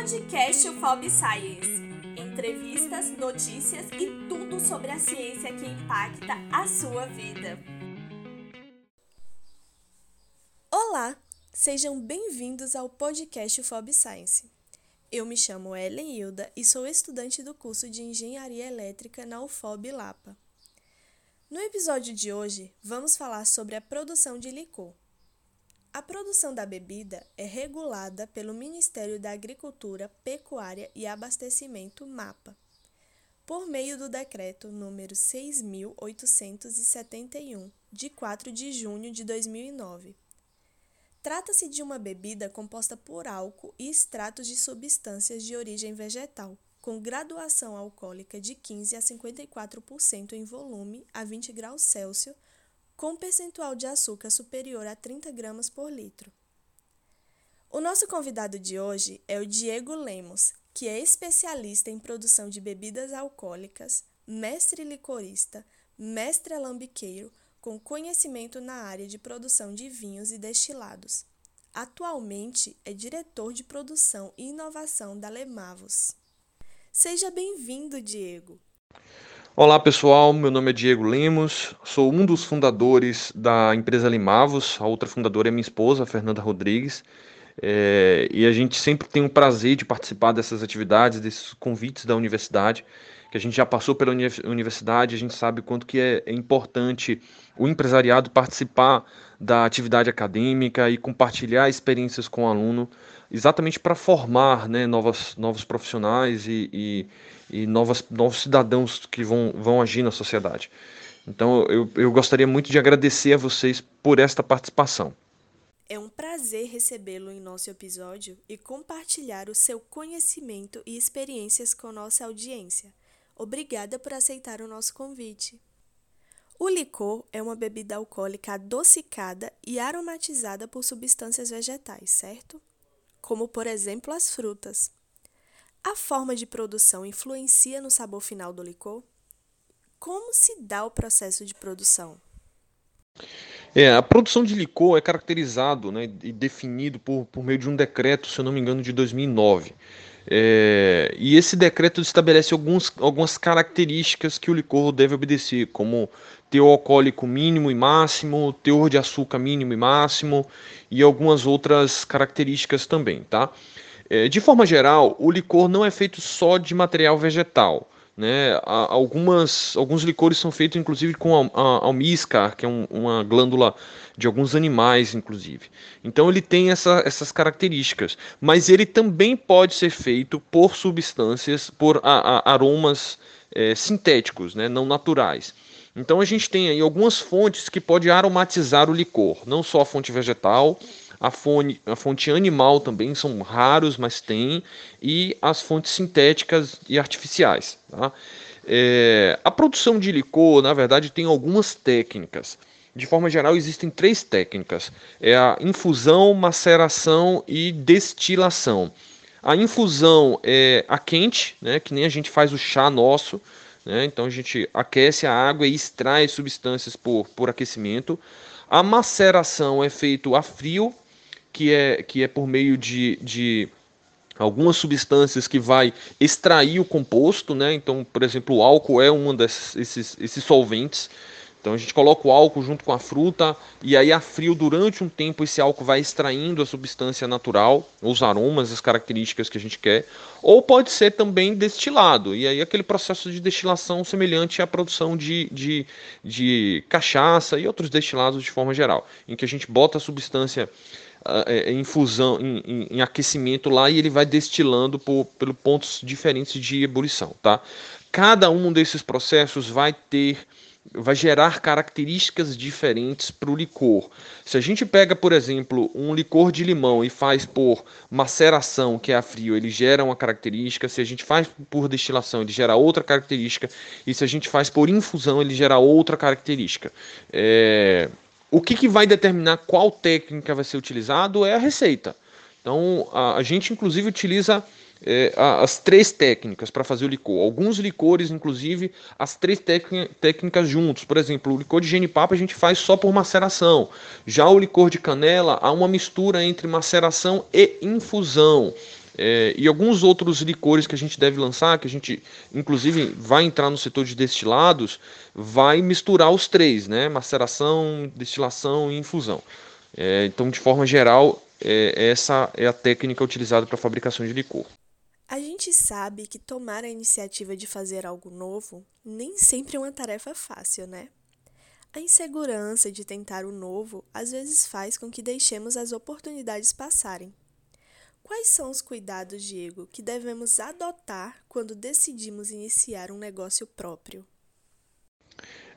Podcast UFOB Science. Entrevistas, notícias e tudo sobre a ciência que impacta a sua vida. Olá, sejam bem-vindos ao podcast UFOB Science. Eu me chamo Ellen Hilda e sou estudante do curso de Engenharia Elétrica na UFOB Lapa. No episódio de hoje, vamos falar sobre a produção de licor. A produção da bebida é regulada pelo Ministério da Agricultura, Pecuária e Abastecimento MAPA, por meio do decreto número 6871, de 4 de junho de 2009. Trata-se de uma bebida composta por álcool e extratos de substâncias de origem vegetal, com graduação alcoólica de 15 a 54% em volume a 20 graus Celsius com percentual de açúcar superior a 30 gramas por litro. O nosso convidado de hoje é o Diego Lemos, que é especialista em produção de bebidas alcoólicas, mestre licorista, mestre alambiqueiro, com conhecimento na área de produção de vinhos e destilados. Atualmente é diretor de produção e inovação da Lemavos. Seja bem-vindo, Diego. Olá pessoal, meu nome é Diego Lemos, sou um dos fundadores da empresa Limavos, a outra fundadora é minha esposa, Fernanda Rodrigues, é, e a gente sempre tem o prazer de participar dessas atividades, desses convites da universidade, que a gente já passou pela universidade, a gente sabe quanto que é, é importante o empresariado participar da atividade acadêmica e compartilhar experiências com o aluno, exatamente para formar né, novas, novos profissionais e, e, e novas, novos cidadãos que vão, vão agir na sociedade. Então eu, eu gostaria muito de agradecer a vocês por esta participação. É um prazer recebê-lo em nosso episódio e compartilhar o seu conhecimento e experiências com nossa audiência. Obrigada por aceitar o nosso convite. O licor é uma bebida alcoólica adocicada e aromatizada por substâncias vegetais, certo? como por exemplo as frutas. A forma de produção influencia no sabor final do licor? Como se dá o processo de produção? É, a produção de licor é caracterizado né, e definido por, por meio de um decreto, se eu não me engano, de 2009. É, e esse decreto estabelece alguns, algumas características que o licor deve obedecer, como teor alcoólico mínimo e máximo, teor de açúcar mínimo e máximo e algumas outras características também, tá? É, de forma geral, o licor não é feito só de material vegetal. Né? Algumas, alguns licores são feitos inclusive com almíscar, que é um, uma glândula de alguns animais, inclusive. Então ele tem essa, essas características, mas ele também pode ser feito por substâncias, por a, a, aromas é, sintéticos, né? não naturais. Então a gente tem aí algumas fontes que pode aromatizar o licor, não só a fonte vegetal, a fonte, a fonte animal também são raros, mas tem, e as fontes sintéticas e artificiais. Tá? É, a produção de licor, na verdade, tem algumas técnicas. De forma geral, existem três técnicas: é a infusão, maceração e destilação. A infusão é a quente, né, que nem a gente faz o chá nosso. Né, então a gente aquece a água e extrai substâncias por, por aquecimento. A maceração é feito a frio, que é, que é por meio de, de algumas substâncias que vai extrair o composto, né? Então, por exemplo, o álcool é um desses esses solventes. Então a gente coloca o álcool junto com a fruta e aí a frio durante um tempo esse álcool vai extraindo a substância natural, os aromas, as características que a gente quer. Ou pode ser também destilado, e aí aquele processo de destilação semelhante à produção de, de, de cachaça e outros destilados de forma geral, em que a gente bota a substância em fusão, em, em, em, aquecimento lá e ele vai destilando por, por pontos diferentes de ebulição, tá? Cada um desses processos vai ter vai gerar características diferentes para o licor. Se a gente pega, por exemplo, um licor de limão e faz por maceração, que é a frio, ele gera uma característica. Se a gente faz por destilação, ele gera outra característica. E se a gente faz por infusão, ele gera outra característica. É... O que, que vai determinar qual técnica vai ser utilizado é a receita. Então, a, a gente inclusive utiliza é, as três técnicas para fazer o licor. Alguns licores, inclusive, as três técnicas juntos. Por exemplo, o licor de genipapo a gente faz só por maceração. Já o licor de canela, há uma mistura entre maceração e infusão. É, e alguns outros licores que a gente deve lançar, que a gente inclusive vai entrar no setor de destilados, vai misturar os três, né? Maceração, destilação e infusão. É, então, de forma geral, é, essa é a técnica utilizada para fabricação de licor. A gente sabe que tomar a iniciativa de fazer algo novo nem sempre é uma tarefa fácil, né? A insegurança de tentar o novo às vezes faz com que deixemos as oportunidades passarem. Quais são os cuidados, Diego, que devemos adotar quando decidimos iniciar um negócio próprio?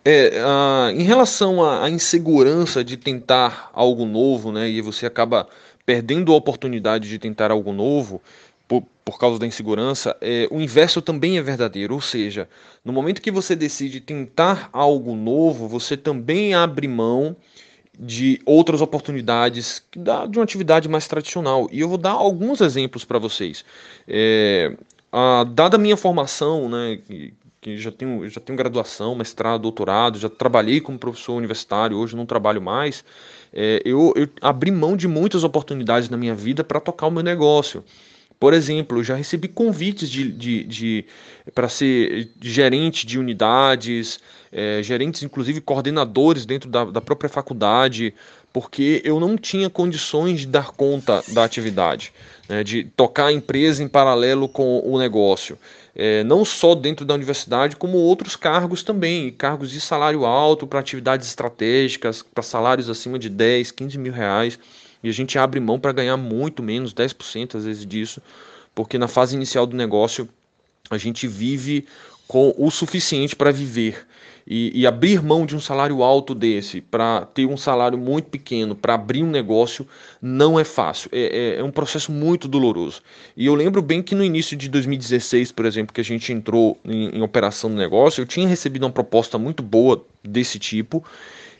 É, em relação à, à, insegurança de tentar algo novo, né, e você acaba perdendo a oportunidade de tentar algo novo, por, por causa da insegurança, é, o inverso também é verdadeiro. Ou seja, no momento que você decide tentar algo novo, você também abre mão de outras oportunidades de uma atividade mais tradicional. E eu vou dar alguns exemplos para vocês. É, a, dada a minha formação, né, que já tenho, já tenho graduação, mestrado, doutorado, já trabalhei como professor universitário, hoje não trabalho mais, é, eu, eu abri mão de muitas oportunidades na minha vida para tocar o meu negócio. Por exemplo, eu já recebi convites de, de, de para ser gerente de unidades, é, gerentes, inclusive coordenadores dentro da, da própria faculdade, porque eu não tinha condições de dar conta da atividade, né, de tocar a empresa em paralelo com o negócio. É, não só dentro da universidade, como outros cargos também, cargos de salário alto para atividades estratégicas, para salários acima de 10, 15 mil reais e a gente abre mão para ganhar muito menos, 10% às vezes disso, porque na fase inicial do negócio a gente vive com o suficiente para viver. E, e, abrir mão de um salário alto desse para ter um salário muito pequeno para abrir um negócio não é fácil. É, é, é, um processo muito doloroso. E eu lembro bem que no início de 2016, por exemplo, que a gente entrou em, em operação no negócio, eu tinha recebido uma proposta muito boa desse tipo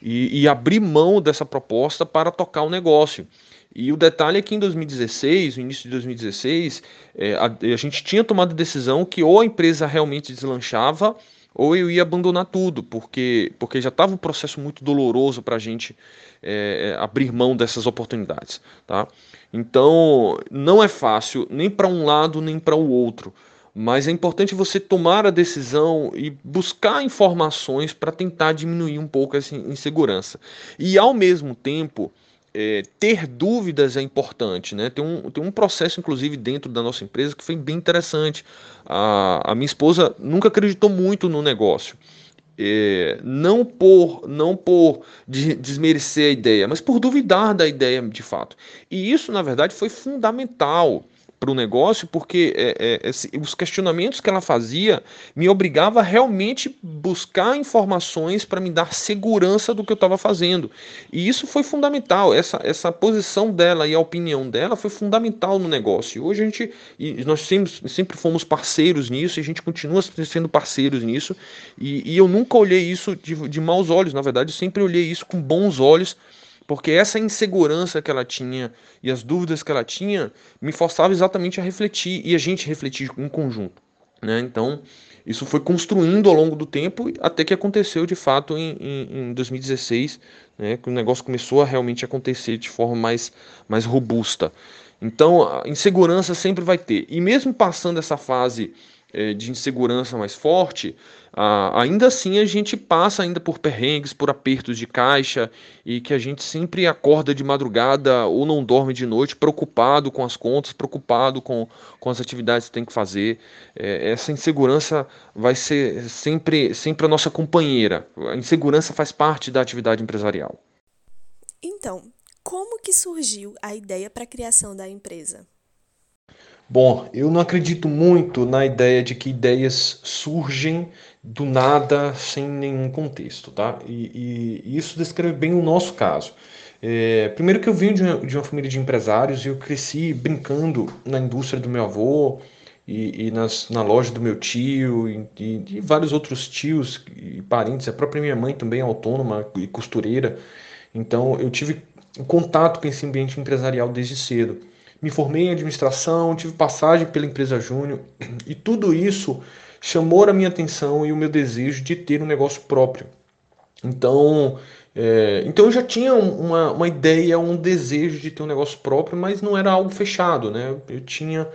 e, e abrir mão dessa proposta para tocar o negócio. E o detalhe é que em 2016, no início de 2016, é, a, a, gente tinha tomado a decisão que ou a empresa realmente deslanchava ou eu ia abandonar tudo, porque, porque já estava um processo muito doloroso para a gente é, é, abrir mão dessas oportunidades. Tá? Então, não é fácil nem para um lado nem para o outro mas é importante você tomar a decisão e buscar informações para tentar diminuir um pouco essa insegurança. E ao mesmo tempo, é, ter dúvidas é importante, né? Tem um, tem um processo, inclusive, dentro da nossa empresa que foi bem interessante. A, a minha esposa nunca acreditou muito no negócio. É, não por não por desmerecer a ideia, mas por duvidar da ideia de fato. E isso, na verdade, foi fundamental para o negócio, porque é, é, os questionamentos que ela fazia me obrigava a realmente buscar informações para me dar segurança do que eu estava fazendo. E isso foi fundamental. Essa, essa posição dela e a opinião dela foi fundamental no negócio. E hoje a gente, nós sempre, sempre fomos parceiros nisso, e a gente continua sendo parceiros nisso. E, e eu nunca olhei isso de, de maus olhos, na verdade, eu sempre olhei isso com bons olhos porque essa insegurança que ela tinha e as dúvidas que ela tinha me forçava exatamente a refletir e a gente refletir em conjunto. Né? Então, isso foi construindo ao longo do tempo até que aconteceu de fato em, em, em 2016, né? que o negócio começou a realmente acontecer de forma mais, mais robusta. Então, a insegurança sempre vai ter. E mesmo passando essa fase de insegurança mais forte, ainda assim a gente passa ainda por perrengues, por apertos de caixa e que a gente sempre acorda de madrugada ou não dorme de noite preocupado com as contas, preocupado com, com as atividades que tem que fazer. É, essa insegurança vai ser sempre, sempre a nossa companheira. A insegurança faz parte da atividade empresarial. Então, como que surgiu a ideia para a criação da empresa? Bom, eu não acredito muito na ideia de que ideias surgem do nada sem nenhum contexto, tá? E, e isso descreve bem o nosso caso. É, primeiro que eu vim de uma, de uma, família de empresários e eu cresci brincando na indústria do meu avô e, e nas, na loja do meu tio e, e, vários outros tios e parentes. A própria minha mãe também é autônoma e costureira. Então eu tive contato com esse ambiente empresarial desde cedo me formei em administração, tive passagem pela empresa Júnior e tudo isso chamou a minha atenção e o meu desejo de ter um negócio próprio. Então, é, então eu já tinha uma, uma ideia, um desejo de ter um negócio próprio, mas não era algo fechado, né? Eu tinha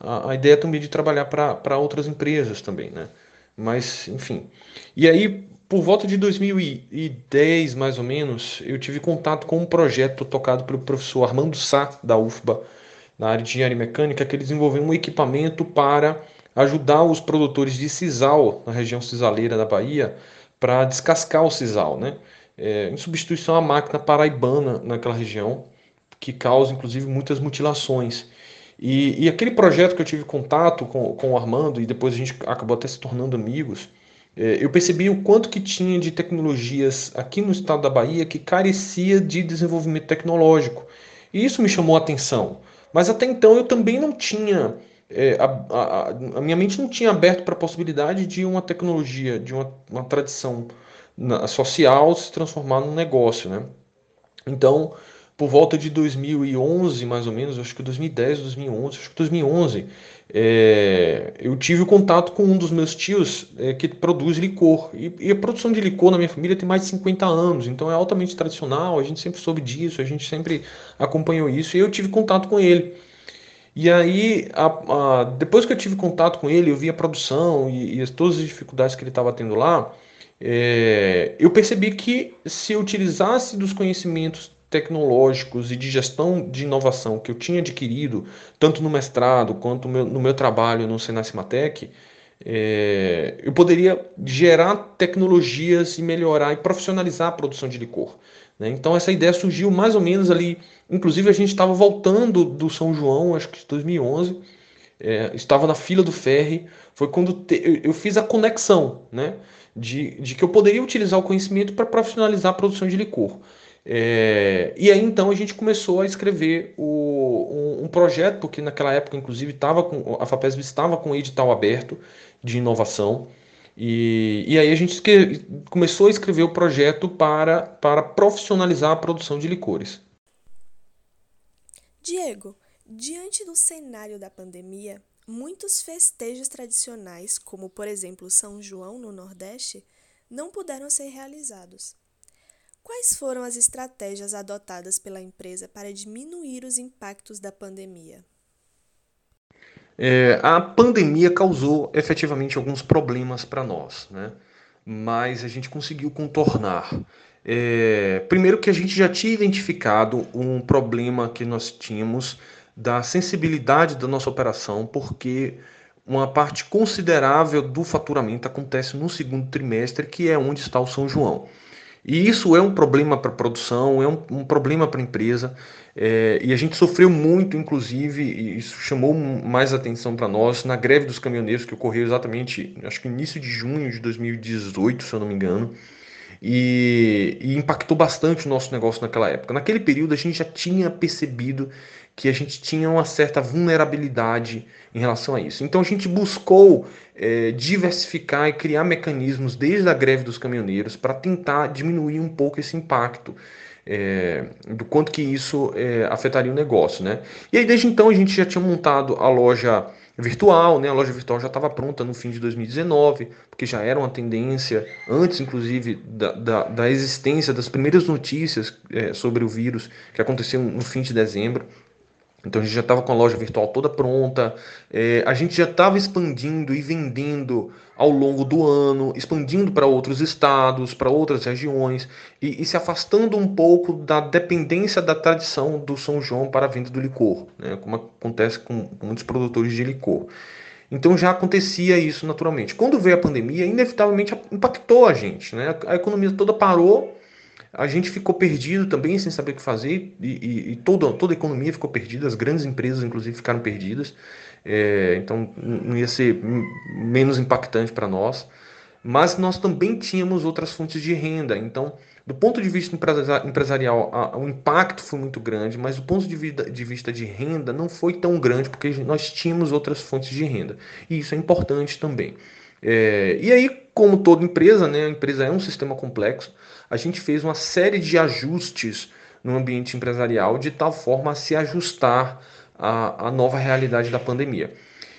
a, a ideia também de trabalhar para outras empresas também, né? Mas, enfim. E aí, por volta de 2010, mais ou menos, eu tive contato com um projeto tocado pelo professor Armando Sá, da UFBA, na área de engenharia mecânica, que ele desenvolveu um equipamento para ajudar os produtores de sisal na região cisaleira da Bahia para descascar o sisal, né? É, em substituição à máquina paraibana naquela região, que causa inclusive muitas mutilações. E, e, aquele projeto que eu tive contato com, com o Armando, e depois a gente acabou até se tornando amigos, é, eu percebi o quanto que tinha de tecnologias aqui no estado da Bahia que carecia de desenvolvimento tecnológico. E isso me chamou a atenção. Mas até então eu também não tinha. É, a, a, a, minha mente não tinha aberto para a possibilidade de uma tecnologia, de uma, uma tradição social se transformar num negócio. Né? Então, por volta de 2011, mais ou menos, acho que 2010, 2011, acho que 2011, é, eu tive contato com um dos meus tios é, que produz licor. E, e, a produção de licor na minha família tem mais de 50 anos, então é altamente tradicional, a gente sempre soube disso, a gente sempre acompanhou isso, e eu tive contato com ele. E aí, a, a, depois que eu tive contato com ele, eu vi a produção e, e todas as dificuldades que ele estava tendo lá, é, eu percebi que se eu utilizasse dos conhecimentos tecnológicos e de gestão de inovação que eu tinha adquirido, tanto no mestrado quanto no meu trabalho no Senacimatec, é, eu poderia gerar tecnologias e melhorar e profissionalizar a produção de licor. Né? Então essa ideia surgiu mais ou menos ali, inclusive a gente estava voltando do São João, acho que em 2011, é, estava na fila do ferry, foi quando te, eu, fiz a conexão né? de, de que eu poderia utilizar o conhecimento para profissionalizar a produção de licor. É, e aí então a gente começou a escrever o, um, um, projeto, porque naquela época, inclusive, tava com, a FAPESB estava com um edital aberto de inovação. E, e aí a gente começou a escrever o projeto para, para profissionalizar a produção de licores. Diego, diante do cenário da pandemia, muitos festejos tradicionais, como por exemplo São João no Nordeste, não puderam ser realizados. Quais foram as estratégias adotadas pela empresa para diminuir os impactos da pandemia? É, a pandemia causou efetivamente alguns problemas para nós, né? mas a gente conseguiu contornar. É, primeiro, que a gente já tinha identificado um problema que nós tínhamos da sensibilidade da nossa operação, porque uma parte considerável do faturamento acontece no segundo trimestre, que é onde está o São João. E isso é um problema para a produção, é um, um problema para a empresa. É, e a gente sofreu muito, inclusive, e isso chamou mais atenção para nós na greve dos caminhoneiros que ocorreu exatamente, acho que início de junho de 2018, se eu não me engano. E, e impactou bastante o nosso negócio naquela época. Naquele período a gente já tinha percebido que a gente tinha uma certa vulnerabilidade em relação a isso. Então a gente buscou é, diversificar e criar mecanismos desde a greve dos caminhoneiros para tentar diminuir um pouco esse impacto. É, do quanto que isso é, afetaria o negócio, né? E aí desde então a gente já tinha montado a loja virtual, né? A loja virtual já estava pronta no fim de 2019, porque já era uma tendência antes, inclusive, da, da, da existência das primeiras notícias é, sobre o vírus que aconteceu no fim de dezembro. Então a gente já estava com a loja virtual toda pronta, é, a gente já estava expandindo e vendendo ao longo do ano, expandindo para outros estados, para outras regiões e, e, se afastando um pouco da dependência da tradição do São João para a venda do licor, né, como acontece com, com muitos produtores de licor. Então já acontecia isso naturalmente. Quando veio a pandemia, inevitavelmente impactou a gente, né? A economia toda parou a gente ficou perdido também, sem saber o que fazer, e, e, e toda, toda a economia ficou perdida, as grandes empresas, inclusive, ficaram perdidas. É, então, não ia ser menos impactante para nós. Mas nós também tínhamos outras fontes de renda. Então, do ponto de vista empresarial, a, o impacto foi muito grande, mas do ponto de, vida, de vista de renda não foi tão grande, porque nós tínhamos outras fontes de renda. E isso é importante também. É, e aí, como toda empresa, né, a empresa é um sistema complexo, a gente fez uma série de ajustes no ambiente empresarial de tal forma a se ajustar à, à nova realidade da pandemia.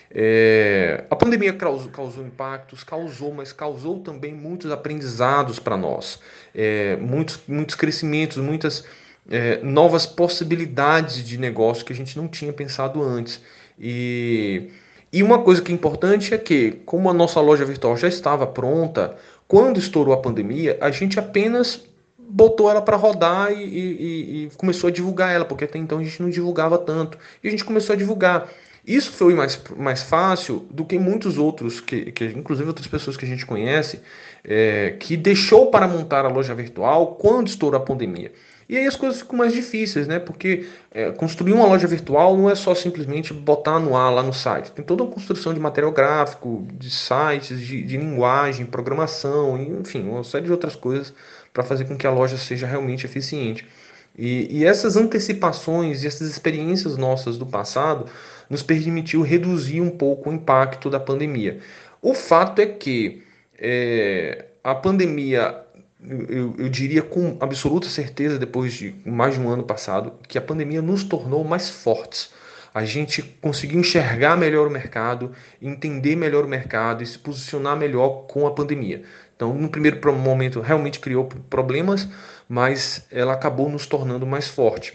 É, a pandemia causou, causou, impactos, causou, mas causou também muitos aprendizados para nós, é, muitos, muitos crescimentos, muitas é, novas possibilidades de negócio que a gente não tinha pensado antes. E, e uma coisa que é importante é que, como a nossa loja virtual já estava pronta, quando estourou a pandemia, a gente apenas botou ela para rodar e, e, e, começou a divulgar ela, porque até então a gente não divulgava tanto. E a gente começou a divulgar. Isso foi mais, mais fácil do que muitos outros, que, que inclusive outras pessoas que a gente conhece, é, que deixou para montar a loja virtual quando estourou a pandemia. E aí as coisas ficam mais difíceis, né? Porque é, construir uma loja virtual não é só simplesmente botar no ar lá no site. Tem toda uma construção de material gráfico, de sites, de, de linguagem, programação, enfim, uma série de outras coisas para fazer com que a loja seja realmente eficiente. E, e, essas antecipações e essas experiências nossas do passado nos permitiu reduzir um pouco o impacto da pandemia. O fato é que é, a pandemia eu, eu, diria com absoluta certeza, depois de mais de um ano passado, que a pandemia nos tornou mais fortes. A gente conseguiu enxergar melhor o mercado, entender melhor o mercado e se posicionar melhor com a pandemia. Então, no primeiro momento, realmente criou problemas, mas ela acabou nos tornando mais forte.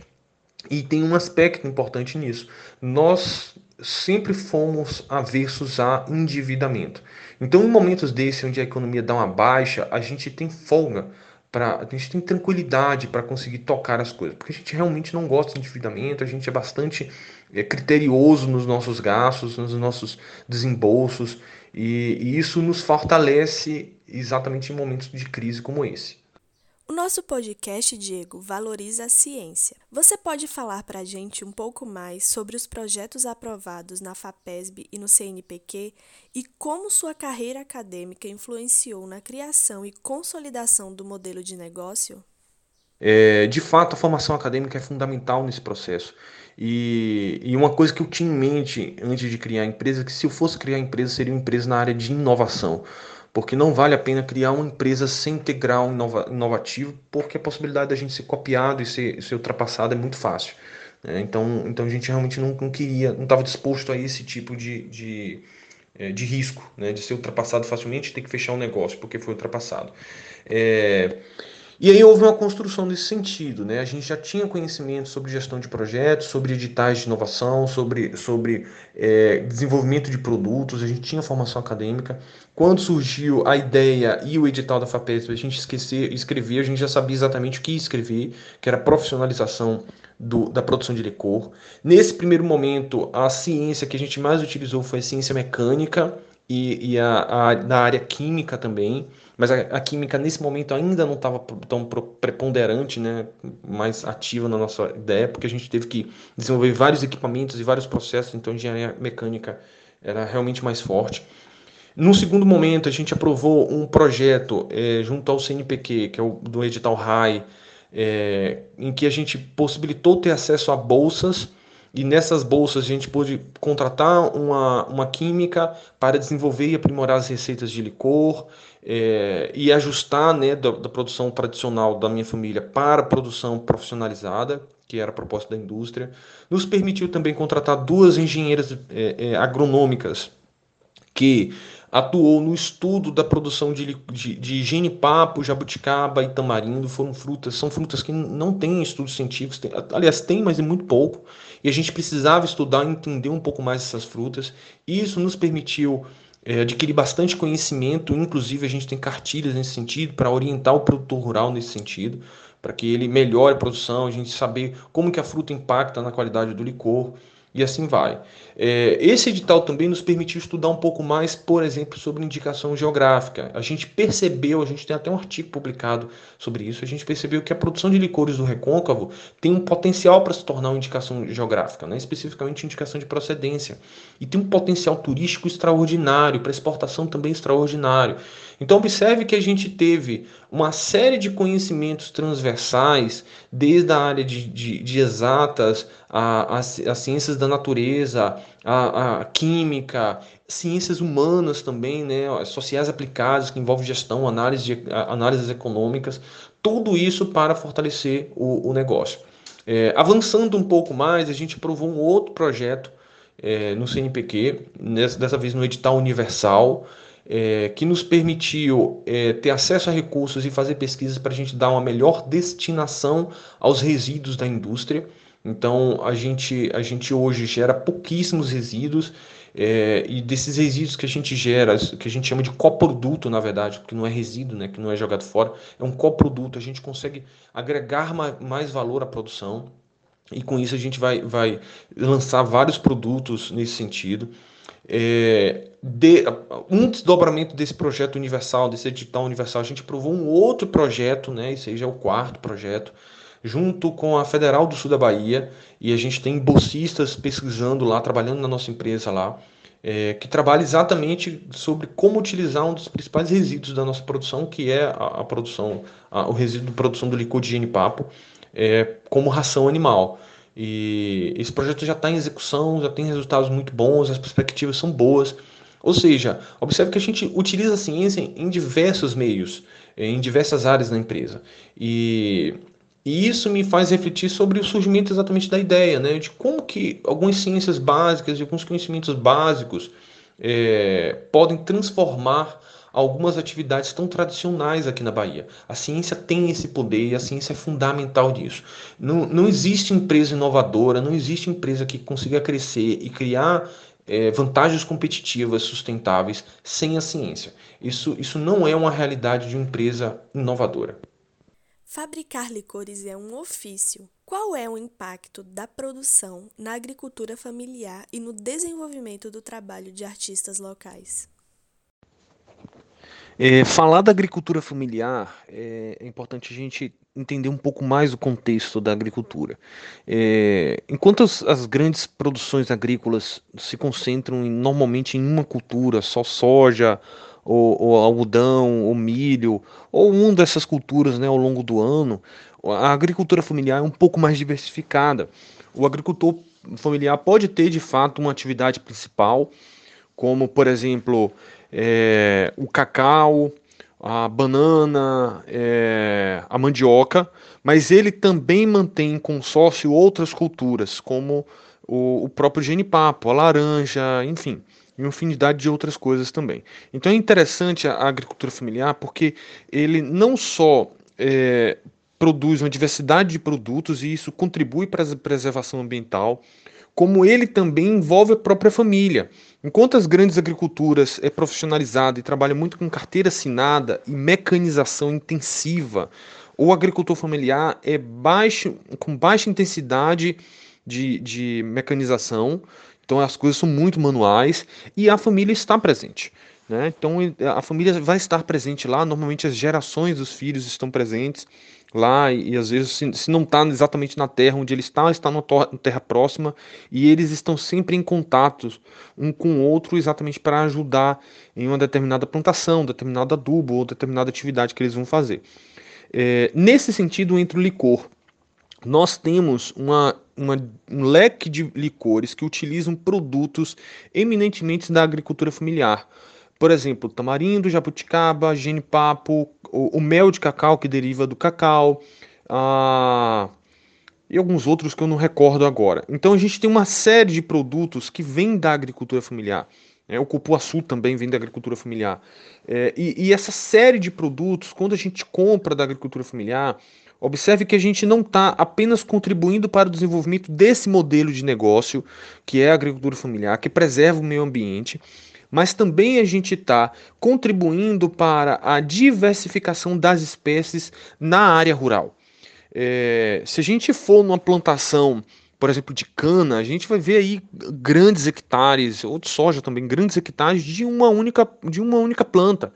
E tem um aspecto importante nisso. Nós sempre fomos aversos a endividamento. Então, em momentos desses, onde a economia dá uma baixa, a gente tem folga, pra, a gente tem tranquilidade para conseguir tocar as coisas, porque a gente realmente não gosta de endividamento, a gente é bastante é, criterioso nos nossos gastos, nos nossos desembolsos, e, e isso nos fortalece exatamente em momentos de crise como esse. O nosso podcast, Diego, valoriza a ciência. Você pode falar para a gente um pouco mais sobre os projetos aprovados na FAPESB e no CNPq e como sua carreira acadêmica influenciou na criação e consolidação do modelo de negócio? É, de fato, a formação acadêmica é fundamental nesse processo. E, e, uma coisa que eu tinha em mente antes de criar a empresa, que se eu fosse criar a empresa, seria uma empresa na área de inovação porque não vale a pena criar uma empresa sem ter grau inova, inovativo, porque a possibilidade da gente ser copiado e ser, ser ultrapassado é muito fácil. Né? Então, então a gente realmente não, não queria, não estava disposto a esse tipo de, de, é, de risco, né? de ser ultrapassado facilmente e ter que fechar um negócio porque foi ultrapassado. É, e aí houve uma construção nesse sentido, né? A gente já tinha conhecimento sobre gestão de projetos, sobre editais de inovação, sobre, sobre é, desenvolvimento de produtos, a gente tinha formação acadêmica. Quando surgiu a ideia e o edital da FAPESP, a gente esquecer, escrevia, a gente já sabia exatamente o que escrever, que era profissionalização do, da produção de licor. Nesse primeiro momento, a ciência que a gente mais utilizou foi a ciência mecânica e, e a, a, na área química também mas a, a química nesse momento ainda não estava tão preponderante, né, mais ativa na nossa ideia, porque a gente teve que desenvolver vários equipamentos e vários processos, então a engenharia mecânica era realmente mais forte. No segundo momento, a gente aprovou um projeto é, junto ao CNPq, que é o do edital RAI, é, em que a gente possibilitou ter acesso a bolsas e nessas bolsas a gente pôde contratar uma, uma química para desenvolver e aprimorar as receitas de licor é, e ajustar né, da, da, produção tradicional da minha família para a produção profissionalizada, que era a proposta da indústria. Nos permitiu também contratar duas engenheiras é, é, agronômicas que atuou no estudo da produção de, de, de genipapo, jabuticaba e tamarindo. Foram frutas, são frutas que não têm estudos científicos, tem, aliás, tem, mas é muito pouco. E a gente precisava estudar e entender um pouco mais essas frutas. E isso nos permitiu é, adquirir bastante conhecimento, inclusive a gente tem cartilhas nesse sentido para orientar o produtor rural nesse sentido, para que ele melhore a produção, a gente saber como que a fruta impacta na qualidade do licor e assim vai. É, esse edital também nos permitiu estudar um pouco mais, por exemplo, sobre indicação geográfica. A gente percebeu, a gente tem até um artigo publicado sobre isso, a gente percebeu que a produção de licores do recôncavo tem um potencial para se tornar uma indicação geográfica, né? especificamente indicação de procedência, e tem um potencial turístico extraordinário, para exportação também extraordinário. Então, observe que a gente teve uma série de conhecimentos transversais, desde a área de, de, de exatas, as ciências da natureza, a, a, química, ciências humanas também, né, sociais aplicadas, que envolvem gestão, análise análises econômicas, tudo isso para fortalecer o, o negócio. É, avançando um pouco mais, a gente aprovou um outro projeto é, no CNPq, nessa, dessa vez no edital universal, é, que nos permitiu é, ter acesso a recursos e fazer pesquisas para a gente dar uma melhor destinação aos resíduos da indústria. Então a gente, a gente hoje gera pouquíssimos resíduos é, e desses resíduos que a gente gera, que a gente chama de coproduto, na verdade, porque não é resíduo, né, que não é jogado fora, é um coproduto, a gente consegue agregar mais valor à produção e com isso a gente vai, vai lançar vários produtos nesse sentido. É, de, um desdobramento desse projeto universal, desse edital universal, a gente provou um outro projeto, né, esse aí já é o quarto projeto, junto com a Federal do Sul da Bahia, e a gente tem bolsistas pesquisando lá, trabalhando na nossa empresa lá, é, que trabalha exatamente sobre como utilizar um dos principais resíduos da nossa produção, que é a, a produção, a, o resíduo de produção do licor de genipapo, é, como ração animal. E esse projeto já está em execução, já tem resultados muito bons, as perspectivas são boas. Ou seja, observe que a gente utiliza a ciência em diversos meios, em diversas áreas da empresa. E e isso me faz refletir sobre o surgimento exatamente da ideia, né, de como que algumas ciências básicas, de alguns conhecimentos básicos é, podem transformar algumas atividades tão tradicionais aqui na Bahia. A ciência tem esse poder e a ciência é fundamental disso. Não, não existe empresa inovadora, não existe empresa que consiga crescer e criar é, vantagens competitivas sustentáveis sem a ciência. Isso, isso não é uma realidade de uma empresa inovadora. Fabricar licores é um ofício. Qual é o impacto da produção na agricultura familiar e no desenvolvimento do trabalho de artistas locais? É, falar da agricultura familiar é, é, importante a gente entender um pouco mais o contexto da agricultura. É, enquanto as, as, grandes produções agrícolas se concentram em, normalmente em uma cultura, só soja, ou, ou algodão, ou milho, ou uma dessas culturas né, ao longo do ano, a agricultura familiar é um pouco mais diversificada. O agricultor familiar pode ter de fato uma atividade principal, como por exemplo é, o cacau, a banana, é, a mandioca, mas ele também mantém em consórcio outras culturas, como o, o próprio genipapo, a laranja, enfim e uma infinidade de outras coisas também. Então é interessante a agricultura familiar porque ele não só é, produz uma diversidade de produtos e isso contribui para a preservação ambiental, como ele também envolve a própria família. Enquanto as grandes agriculturas é profissionalizada e trabalha muito com carteira assinada e mecanização intensiva, o agricultor familiar é baixo, com baixa intensidade de, de mecanização, então as coisas são muito manuais e a família está presente. Né? Então a família vai estar presente lá. Normalmente as gerações dos filhos estão presentes lá e, e às vezes se, se não está exatamente na terra onde ele está, está na terra próxima e eles estão sempre em contato um com o outro exatamente para ajudar em uma determinada plantação, determinado adubo ou determinada atividade que eles vão fazer. É, nesse sentido, entre o licor nós temos uma, uma, um leque de licores que utilizam produtos eminentemente da agricultura familiar. Por exemplo, tamarindo, jabuticaba, genipapo, o, o mel de cacau que deriva do cacau, e alguns outros que eu não recordo agora. Então a gente tem uma série de produtos que vêm da agricultura familiar. É, o cupuaçu também vem da agricultura familiar. É, e, e, essa série de produtos, quando a gente compra da agricultura familiar, Observe que a gente não está apenas contribuindo para o desenvolvimento desse modelo de negócio, que é a agricultura familiar, que preserva o meio ambiente, mas também a gente está contribuindo para a diversificação das espécies na área rural. É, se a gente for numa plantação, por exemplo, de cana, a gente vai ver aí grandes hectares, ou de soja também, grandes hectares de uma única, de uma única planta.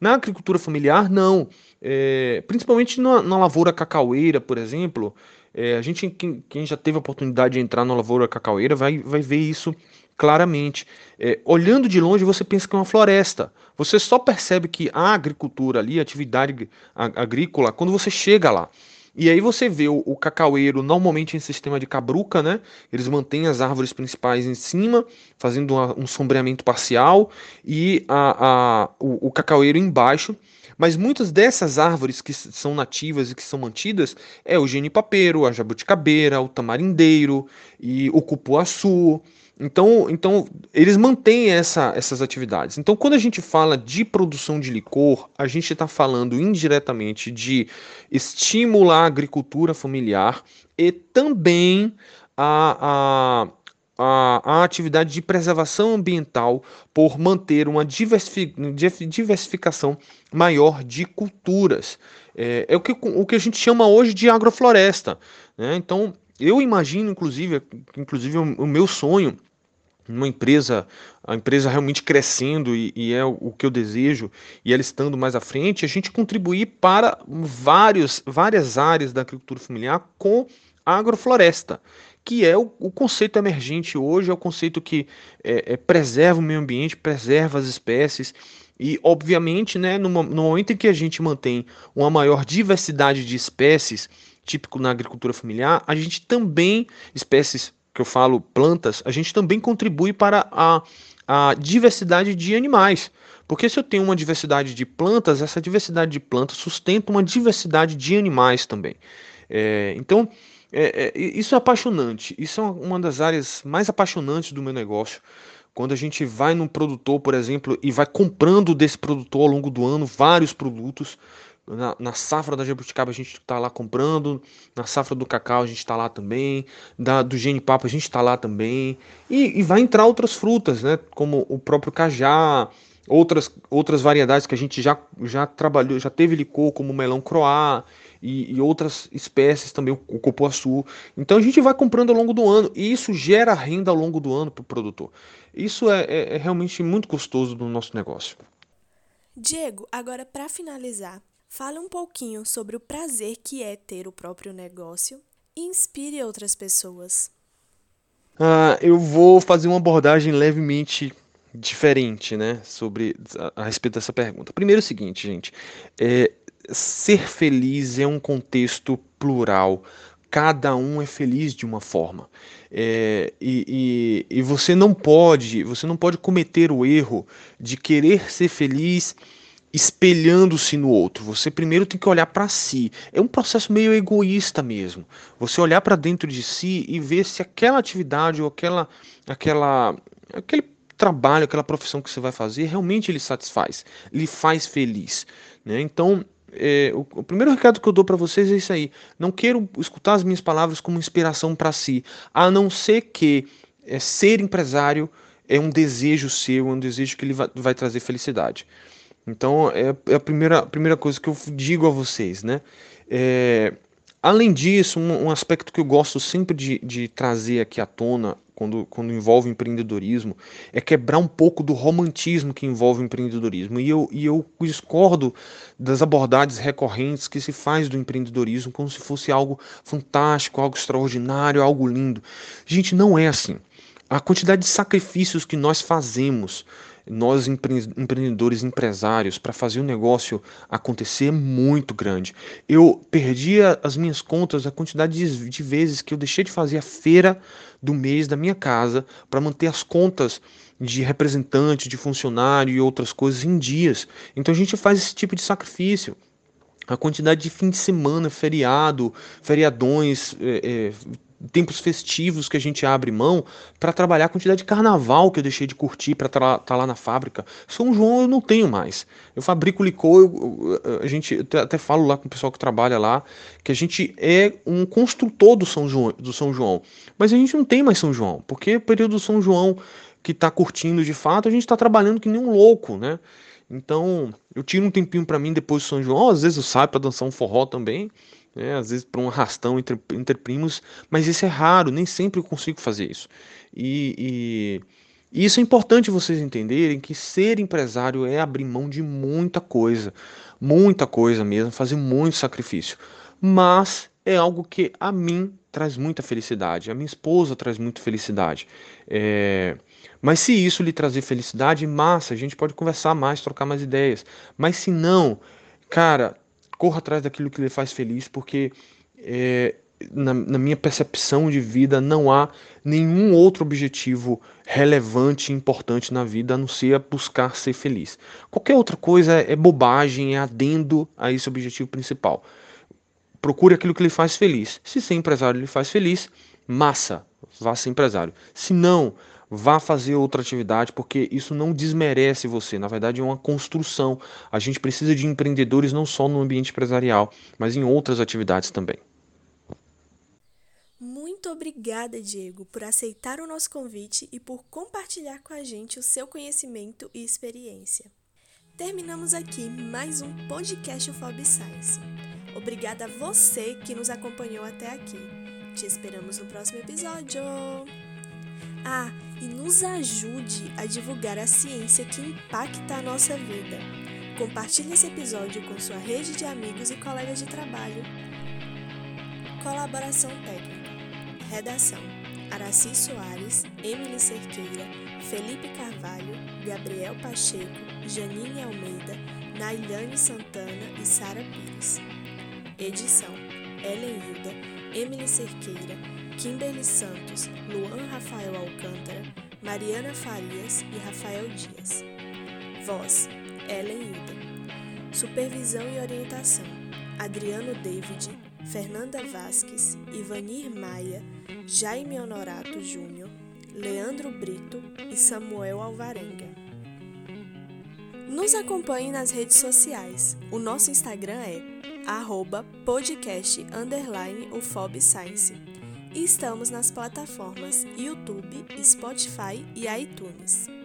Na agricultura familiar, não. É, principalmente na, na, lavoura cacaueira, por exemplo, é, a gente, quem, quem, já teve a oportunidade de entrar na lavoura cacaueira, vai, vai ver isso claramente. É, olhando de longe, você pensa que é uma floresta. Você só percebe que a agricultura ali, atividade agrícola, quando você chega lá. E aí você vê o, o, cacaueiro normalmente em sistema de cabruca, né? Eles mantêm as árvores principais em cima, fazendo uma, um sombreamento parcial, e a, a, o, o cacaueiro embaixo. Mas muitas dessas árvores que são nativas e que são mantidas é o genipapeiro, a jabuticabeira, o tamarindeiro e o cupuaçu. Então, então eles mantêm essa, essas atividades. Então, quando a gente fala de produção de licor, a gente está falando indiretamente de estimular a agricultura familiar e também a, a, a, a atividade de preservação ambiental por manter uma diversificação maior de culturas. É, é o, que, o que a gente chama hoje de agrofloresta. Né? Então, eu imagino, inclusive, inclusive o, o meu sonho uma empresa, a empresa realmente crescendo e, e, é o que eu desejo, e ela estando mais à frente, a gente contribuir para vários, várias áreas da agricultura familiar com agrofloresta, que é o, o conceito emergente hoje, é o conceito que é, é, preserva o meio ambiente, preserva as espécies, e obviamente, né, no, no momento em que a gente mantém uma maior diversidade de espécies, típico na agricultura familiar, a gente também, espécies que eu falo plantas, a gente também contribui para a, a diversidade de animais. Porque se eu tenho uma diversidade de plantas, essa diversidade de plantas sustenta uma diversidade de animais também. É, então, é, é, isso é apaixonante. Isso é uma das áreas mais apaixonantes do meu negócio. Quando a gente vai num produtor, por exemplo, e vai comprando desse produtor ao longo do ano vários produtos, na, na, safra da jabuticaba a gente está lá comprando, na safra do cacau a gente está lá também, da, do genipapo a gente está lá também, e, e, vai entrar outras frutas, né, como o próprio cajá, outras, outras variedades que a gente já, já trabalhou, já teve licor, como o melão croá, e, e, outras espécies também, o cupuaçu. Então a gente vai comprando ao longo do ano, e isso gera renda ao longo do ano para o produtor. Isso é, é, é realmente muito custoso no nosso negócio. Diego, agora para finalizar, Fale um pouquinho sobre o prazer que é ter o próprio negócio e inspire outras pessoas. Ah, eu vou fazer uma abordagem levemente diferente, né, sobre a, a respeito dessa pergunta. Primeiro, é o seguinte, gente, é, ser feliz é um contexto plural. Cada um é feliz de uma forma. É, e, e, e você não pode, você não pode cometer o erro de querer ser feliz espelhando-se no outro. Você primeiro tem que olhar para si. É um processo meio egoísta mesmo. Você olhar para dentro de si e ver se aquela atividade ou aquela, aquela, aquele trabalho, aquela profissão que você vai fazer realmente lhe satisfaz, lhe faz feliz. Né? Então, é, o, o, primeiro recado que eu dou para vocês é isso aí. Não quero escutar as minhas palavras como inspiração para si, a não ser que é, ser empresário é um desejo seu, é um desejo que ele vai, vai trazer felicidade. Então é, é a primeira, primeira coisa que eu digo a vocês, né? É, além disso, um, um, aspecto que eu gosto sempre de, de trazer aqui à tona quando, quando envolve empreendedorismo é quebrar um pouco do romantismo que envolve empreendedorismo. E eu, e eu discordo das abordagens recorrentes que se faz do empreendedorismo como se fosse algo fantástico, algo extraordinário, algo lindo. Gente, não é assim. A quantidade de sacrifícios que nós fazemos nós empreendedores, empresários, para fazer o negócio acontecer é muito grande. Eu perdi as minhas contas, a quantidade de, de vezes que eu deixei de fazer a feira do mês da minha casa para manter as contas de representante, de funcionário e outras coisas em dias. Então a gente faz esse tipo de sacrifício a quantidade de fim de semana, feriado, feriadões, é, é, tempos festivos que a gente abre mão para trabalhar a quantidade de carnaval que eu deixei de curtir para estar tá lá na fábrica. São João eu não tenho mais. Eu fabrico licor, eu, a gente eu até falo lá com o pessoal que trabalha lá que a gente é um construtor do São João, do São João. Mas a gente não tem mais São João, porque o período do São João que está curtindo de fato, a gente está trabalhando que nem um louco, né? Então, eu tiro um tempinho para mim depois do São João, às vezes eu saio para dançar um forró também né? às vezes para um arrastão entre, entre primos, mas isso é raro, nem sempre eu consigo fazer isso. E, e, e isso é importante vocês entenderem que ser empresário é abrir mão de muita coisa, muita coisa mesmo, fazer muito sacrifício. Mas é algo que a mim traz muita felicidade, a minha esposa traz muita felicidade. É... Mas se isso lhe trazer felicidade, massa, a gente pode conversar mais, trocar mais ideias. Mas se não, cara, corra atrás daquilo que lhe faz feliz, porque é, na, na, minha percepção de vida não há nenhum outro objetivo relevante e importante na vida a não ser buscar ser feliz. Qualquer outra coisa é, é bobagem, é adendo a esse objetivo principal. Procure aquilo que lhe faz feliz. Se ser empresário lhe faz feliz, massa, vá ser empresário. Se não, vá fazer outra atividade, porque isso não desmerece você, na verdade é uma construção. A gente precisa de empreendedores não só no ambiente empresarial, mas em outras atividades também. Muito obrigada, Diego, por aceitar o nosso convite e por compartilhar com a gente o seu conhecimento e experiência. Terminamos aqui mais um podcast Fob Science. Obrigada a você que nos acompanhou até aqui. Te esperamos no próximo episódio. Ah, e nos ajude a divulgar a ciência que impacta a nossa vida. Compartilhe esse episódio com sua rede de amigos e colegas de trabalho. Colaboração técnica. Redação: Araci Soares, Emily Cerqueira, Felipe Carvalho, Gabriel Pacheco, Janine Almeida, Nailane Santana e Sara Pires. Edição: Ellen Hilda, Emily Cerqueira, Kimberly Santos, Luan Rafael Alcântara, Mariana Farias e Rafael Dias. Voz: Ellen Hilda. Supervisão e orientação: Adriano David, Fernanda Vasques, Ivanir Maia, Jaime Honorato Júnior, Leandro Brito e Samuel Alvarenga. Nos acompanhe nas redes sociais. O nosso Instagram é arroba podcast underline. E estamos nas plataformas YouTube, Spotify e iTunes.